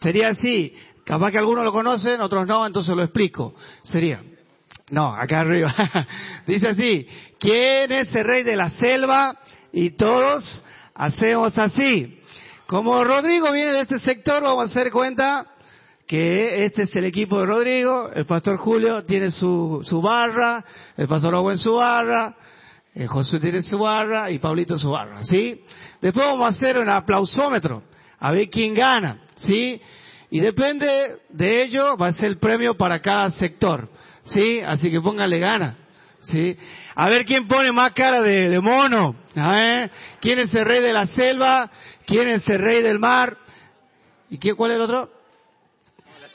Sería así. Capaz que algunos lo conocen, otros no, entonces lo explico. Sería. No, acá arriba. Dice así. ¿Quién es el rey de la selva? Y todos hacemos así. Como Rodrigo viene de este sector, vamos a hacer cuenta que este es el equipo de Rodrigo, el pastor Julio tiene su, su barra, el pastor Owen su barra, el Josué tiene su barra y Pablito su barra, ¿sí? Después vamos a hacer un aplausómetro, a ver quién gana, ¿sí? Y depende de ello, va a ser el premio para cada sector, ¿sí? Así que póngale gana, ¿sí? A ver quién pone más cara de, de mono, ¿eh? ¿Quién es el rey de la selva? ¿Quién es el rey del mar? ¿Y quién, cuál es el otro?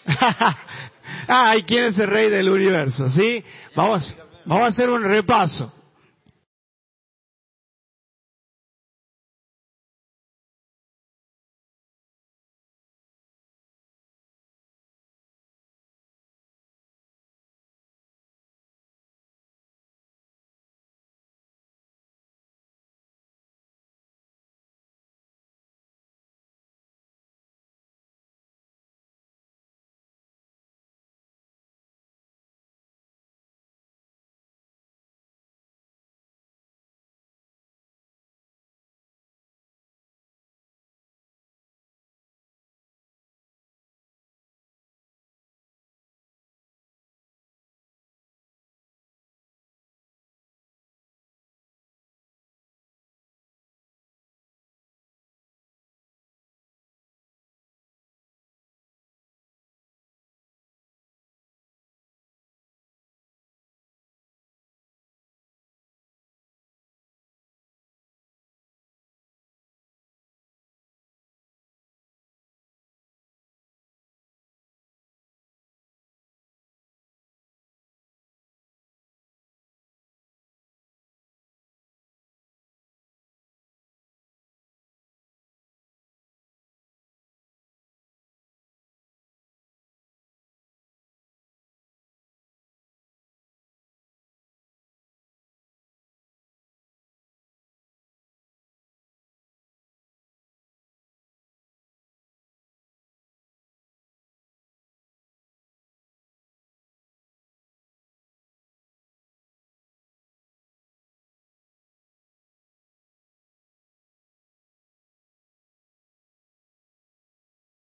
ah, ¿y quién es el rey del universo? ¿Sí? Vamos, vamos a hacer un repaso.